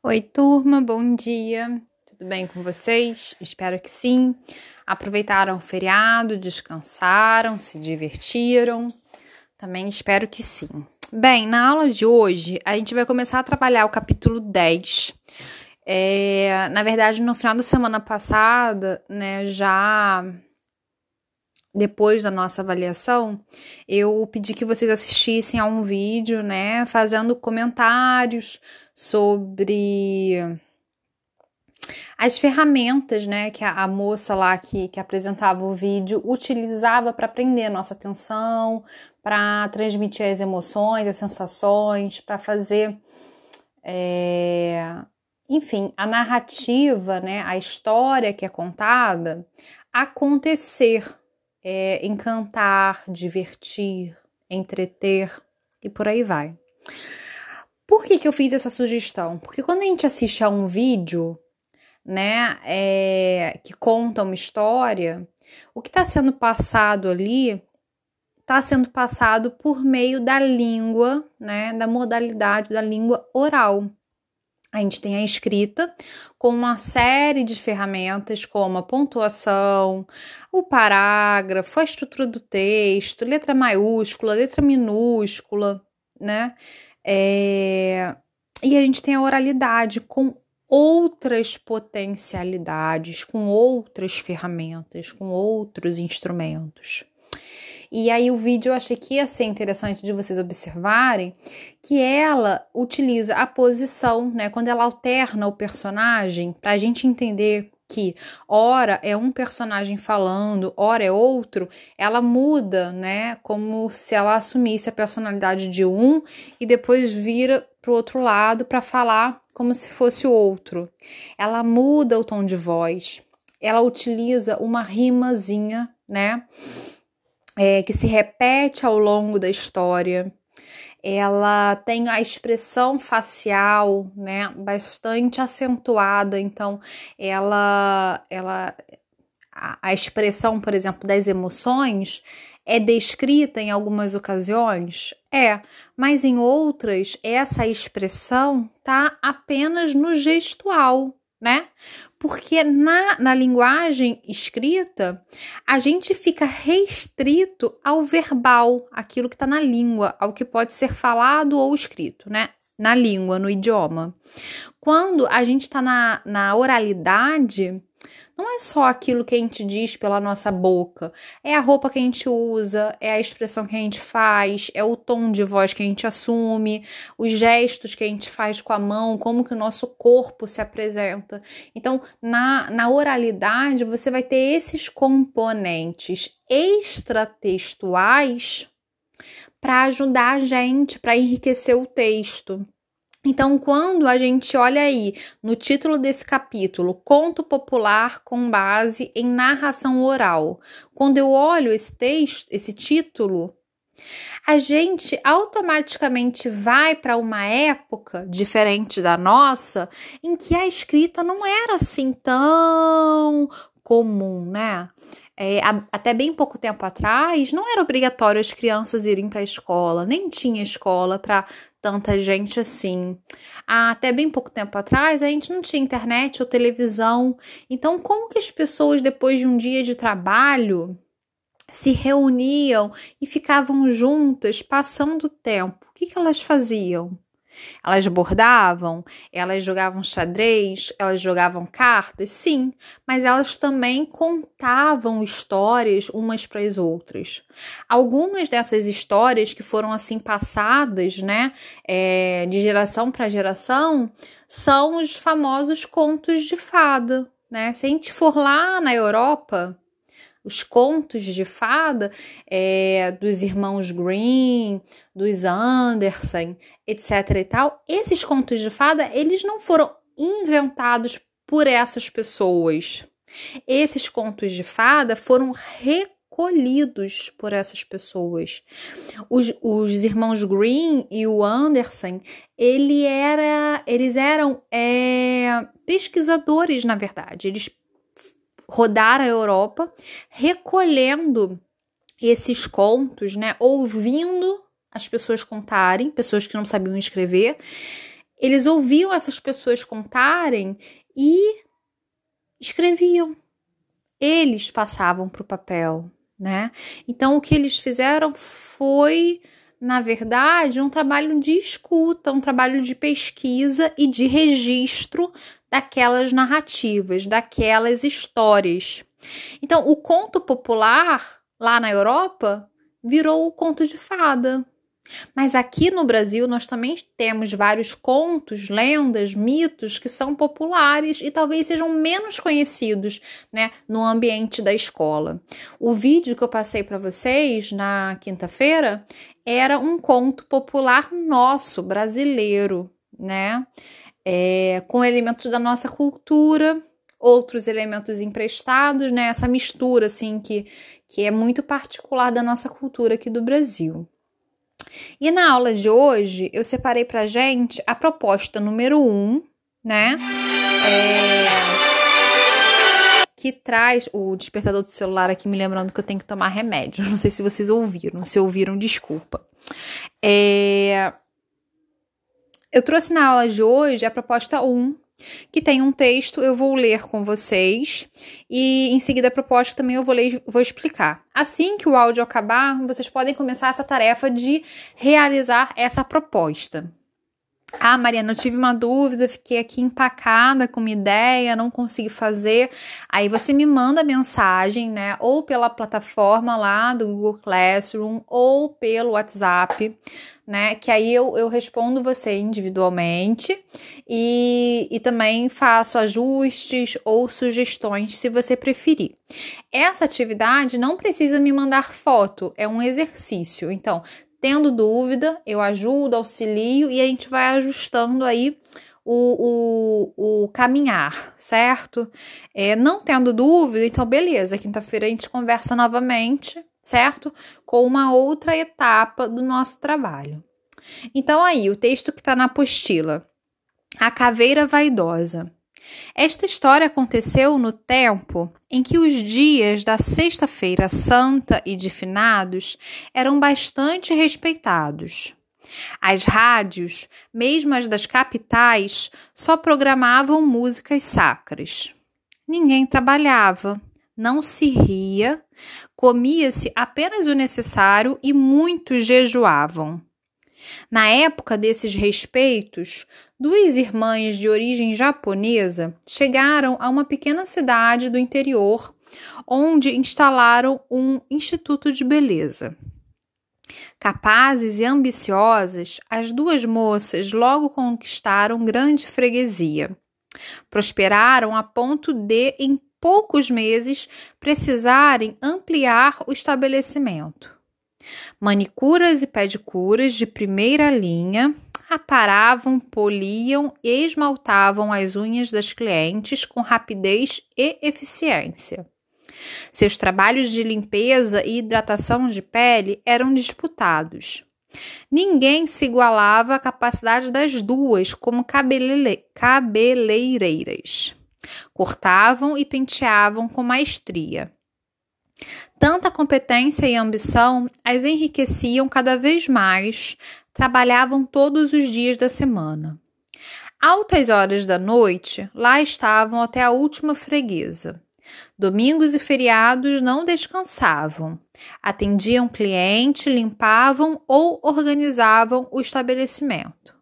Oi, turma, bom dia. Tudo bem com vocês? Espero que sim. Aproveitaram o feriado, descansaram, se divertiram? Também espero que sim. Bem, na aula de hoje, a gente vai começar a trabalhar o capítulo 10. É, na verdade, no final da semana passada, né, já depois da nossa avaliação, eu pedi que vocês assistissem a um vídeo, né, fazendo comentários sobre as ferramentas, né, que a, a moça lá que, que apresentava o vídeo utilizava para prender a nossa atenção, para transmitir as emoções, as sensações, para fazer, é, enfim, a narrativa, né, a história que é contada acontecer é, encantar, divertir, entreter e por aí vai. Por que, que eu fiz essa sugestão? Porque quando a gente assiste a um vídeo, né, é, que conta uma história, o que está sendo passado ali está sendo passado por meio da língua, né, da modalidade da língua oral. A gente tem a escrita com uma série de ferramentas como a pontuação, o parágrafo, a estrutura do texto, letra maiúscula, letra minúscula, né? É... E a gente tem a oralidade com outras potencialidades, com outras ferramentas, com outros instrumentos. E aí o vídeo eu achei que ia ser interessante de vocês observarem que ela utiliza a posição, né? Quando ela alterna o personagem, para a gente entender que ora é um personagem falando, ora é outro, ela muda, né? Como se ela assumisse a personalidade de um e depois vira para o outro lado para falar como se fosse o outro. Ela muda o tom de voz, ela utiliza uma rimazinha, né? É, que se repete ao longo da história. Ela tem a expressão facial, né, bastante acentuada. Então, ela, ela, a, a expressão, por exemplo, das emoções é descrita em algumas ocasiões? É, mas em outras, essa expressão tá apenas no gestual, né? Porque na, na linguagem escrita, a gente fica restrito ao verbal, aquilo que está na língua, ao que pode ser falado ou escrito, né? Na língua, no idioma. Quando a gente está na, na oralidade, não é só aquilo que a gente diz pela nossa boca, é a roupa que a gente usa, é a expressão que a gente faz, é o tom de voz que a gente assume, os gestos que a gente faz com a mão, como que o nosso corpo se apresenta. Então, na, na oralidade, você vai ter esses componentes extratextuais para ajudar a gente, para enriquecer o texto. Então, quando a gente olha aí no título desse capítulo, Conto Popular com base em narração oral, quando eu olho esse texto, esse título, a gente automaticamente vai para uma época diferente da nossa, em que a escrita não era assim tão comum, né? É, até bem pouco tempo atrás, não era obrigatório as crianças irem para a escola, nem tinha escola para tanta gente assim. Até bem pouco tempo atrás, a gente não tinha internet ou televisão. Então, como que as pessoas, depois de um dia de trabalho, se reuniam e ficavam juntas, passando tempo? O que, que elas faziam? Elas bordavam, elas jogavam xadrez, elas jogavam cartas, sim, mas elas também contavam histórias umas para as outras. Algumas dessas histórias que foram assim passadas, né, é, de geração para geração, são os famosos contos de fada, né? Se a gente for lá na Europa, os contos de fada é, dos irmãos Green, dos Anderson, etc e tal, esses contos de fada, eles não foram inventados por essas pessoas. Esses contos de fada foram recolhidos por essas pessoas. Os, os irmãos Green e o Anderson, ele era, eles eram é, pesquisadores, na verdade. Eles rodar a Europa recolhendo esses contos, né? Ouvindo as pessoas contarem, pessoas que não sabiam escrever, eles ouviam essas pessoas contarem e escreviam. Eles passavam para o papel, né? Então o que eles fizeram foi, na verdade, um trabalho de escuta, um trabalho de pesquisa e de registro daquelas narrativas, daquelas histórias. Então, o conto popular lá na Europa virou o conto de fada. Mas aqui no Brasil nós também temos vários contos, lendas, mitos que são populares e talvez sejam menos conhecidos, né, no ambiente da escola. O vídeo que eu passei para vocês na quinta-feira era um conto popular nosso, brasileiro, né, é, com elementos da nossa cultura, outros elementos emprestados, né, essa mistura assim que que é muito particular da nossa cultura aqui do Brasil. E na aula de hoje, eu separei pra gente a proposta número 1, um, né? É... Que traz o despertador do celular aqui me lembrando que eu tenho que tomar remédio. Não sei se vocês ouviram. Se ouviram, desculpa. É... Eu trouxe na aula de hoje a proposta 1, um, que tem um texto, eu vou ler com vocês e em seguida a proposta também eu vou ler, vou explicar. Assim que o áudio acabar, vocês podem começar essa tarefa de realizar essa proposta. Ah, Mariana, eu tive uma dúvida, fiquei aqui empacada com uma ideia, não consegui fazer. Aí você me manda mensagem, né? Ou pela plataforma lá do Google Classroom, ou pelo WhatsApp, né? Que aí eu, eu respondo você individualmente e, e também faço ajustes ou sugestões se você preferir. Essa atividade não precisa me mandar foto, é um exercício. Então, Tendo dúvida, eu ajudo, auxilio e a gente vai ajustando aí o, o, o caminhar, certo? É, não tendo dúvida, então beleza, quinta-feira a gente conversa novamente, certo? Com uma outra etapa do nosso trabalho. Então, aí, o texto que está na apostila. A caveira vaidosa. Esta história aconteceu no tempo em que os dias da Sexta-feira Santa e de Finados eram bastante respeitados. As rádios, mesmo as das capitais, só programavam músicas sacras. Ninguém trabalhava, não se ria, comia-se apenas o necessário e muitos jejuavam. Na época desses respeitos, duas irmãs de origem japonesa chegaram a uma pequena cidade do interior, onde instalaram um instituto de beleza. Capazes e ambiciosas, as duas moças logo conquistaram grande freguesia. Prosperaram a ponto de, em poucos meses, precisarem ampliar o estabelecimento. Manicuras e pedicuras de primeira linha aparavam, poliam e esmaltavam as unhas das clientes com rapidez e eficiência. Seus trabalhos de limpeza e hidratação de pele eram disputados. Ninguém se igualava à capacidade das duas como cabele cabeleireiras. Cortavam e penteavam com maestria. Tanta competência e ambição as enriqueciam cada vez mais, trabalhavam todos os dias da semana. Altas horas da noite, lá estavam até a última freguesa. Domingos e feriados não descansavam. Atendiam cliente, limpavam ou organizavam o estabelecimento.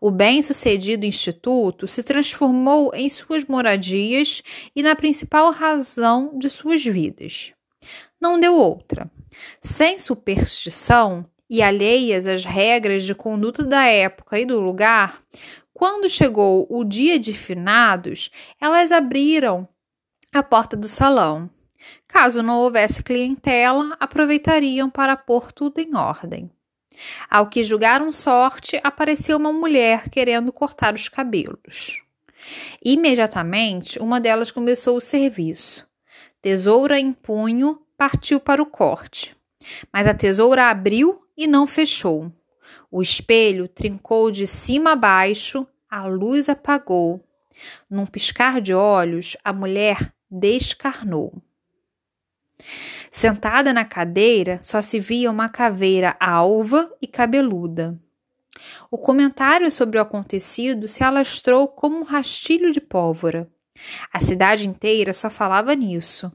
O bem-sucedido instituto se transformou em suas moradias e na principal razão de suas vidas. Não deu outra. Sem superstição e alheias às regras de conduta da época e do lugar, quando chegou o dia de finados, elas abriram a porta do salão. Caso não houvesse clientela, aproveitariam para pôr tudo em ordem. Ao que julgaram sorte, apareceu uma mulher querendo cortar os cabelos. Imediatamente, uma delas começou o serviço. Tesoura em punho, partiu para o corte. Mas a tesoura abriu e não fechou. O espelho trincou de cima a baixo, a luz apagou. Num piscar de olhos, a mulher descarnou. Sentada na cadeira, só se via uma caveira alva e cabeluda. O comentário sobre o acontecido se alastrou como um rastilho de pólvora. A cidade inteira só falava nisso.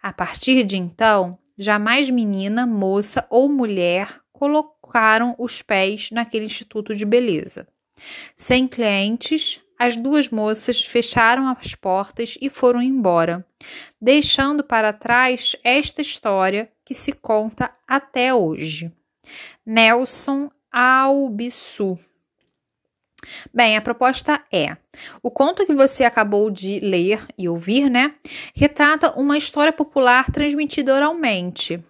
A partir de então, jamais menina, moça ou mulher colocaram os pés naquele instituto de beleza. Sem clientes, as duas moças fecharam as portas e foram embora, deixando para trás esta história que se conta até hoje. Nelson Albisu. Bem, a proposta é: o conto que você acabou de ler e ouvir, né, retrata uma história popular transmitida oralmente.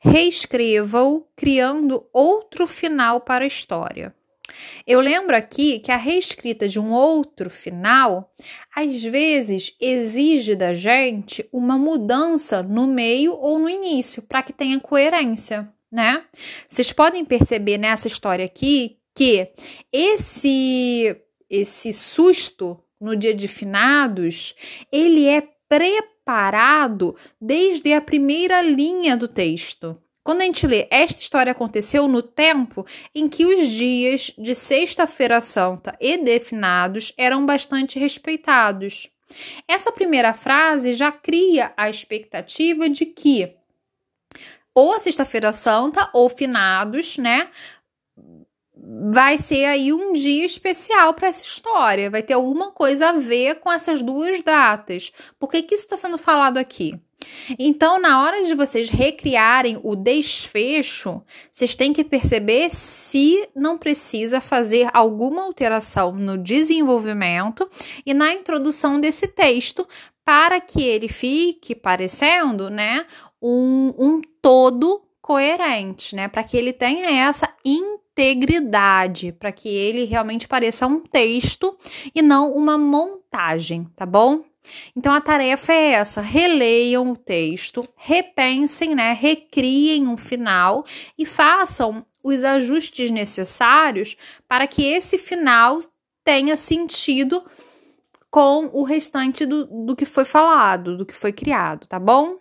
Reescreva-o criando outro final para a história. Eu lembro aqui que a reescrita de um outro final às vezes exige da gente uma mudança no meio ou no início para que tenha coerência né? Vocês podem perceber nessa história aqui que esse esse susto no dia de finados, ele é preparado desde a primeira linha do texto. Quando a gente lê esta história aconteceu no tempo em que os dias de Sexta-feira Santa e de finados eram bastante respeitados. Essa primeira frase já cria a expectativa de que ou a Sexta-feira Santa ou finados, né? Vai ser aí um dia especial para essa história. Vai ter alguma coisa a ver com essas duas datas. Por que, que isso está sendo falado aqui? Então, na hora de vocês recriarem o desfecho, vocês têm que perceber se não precisa fazer alguma alteração no desenvolvimento e na introdução desse texto para que ele fique parecendo, né, um, um todo coerente, né? Para que ele tenha essa integridade, para que ele realmente pareça um texto e não uma montagem, tá bom? Então a tarefa é essa: releiam o texto, repensem, né? Recriem um final e façam os ajustes necessários para que esse final tenha sentido com o restante do, do que foi falado, do que foi criado, tá bom?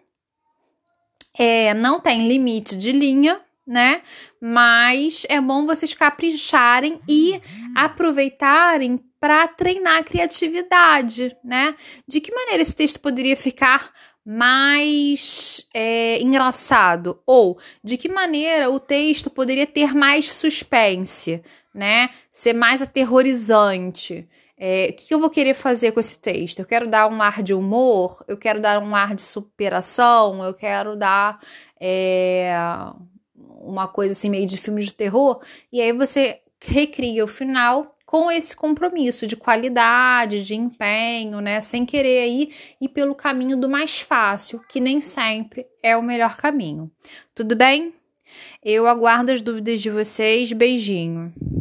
É, não tem limite de linha, né? Mas é bom vocês capricharem e aproveitarem para treinar a criatividade, né? De que maneira esse texto poderia ficar mais é, engraçado? Ou de que maneira o texto poderia ter mais suspense, né? Ser mais aterrorizante. É, o que eu vou querer fazer com esse texto? Eu quero dar um ar de humor, eu quero dar um ar de superação, eu quero dar é, uma coisa assim meio de filme de terror, e aí você recria o final com esse compromisso de qualidade, de empenho, né? Sem querer aí ir pelo caminho do mais fácil, que nem sempre é o melhor caminho. Tudo bem? Eu aguardo as dúvidas de vocês. Beijinho.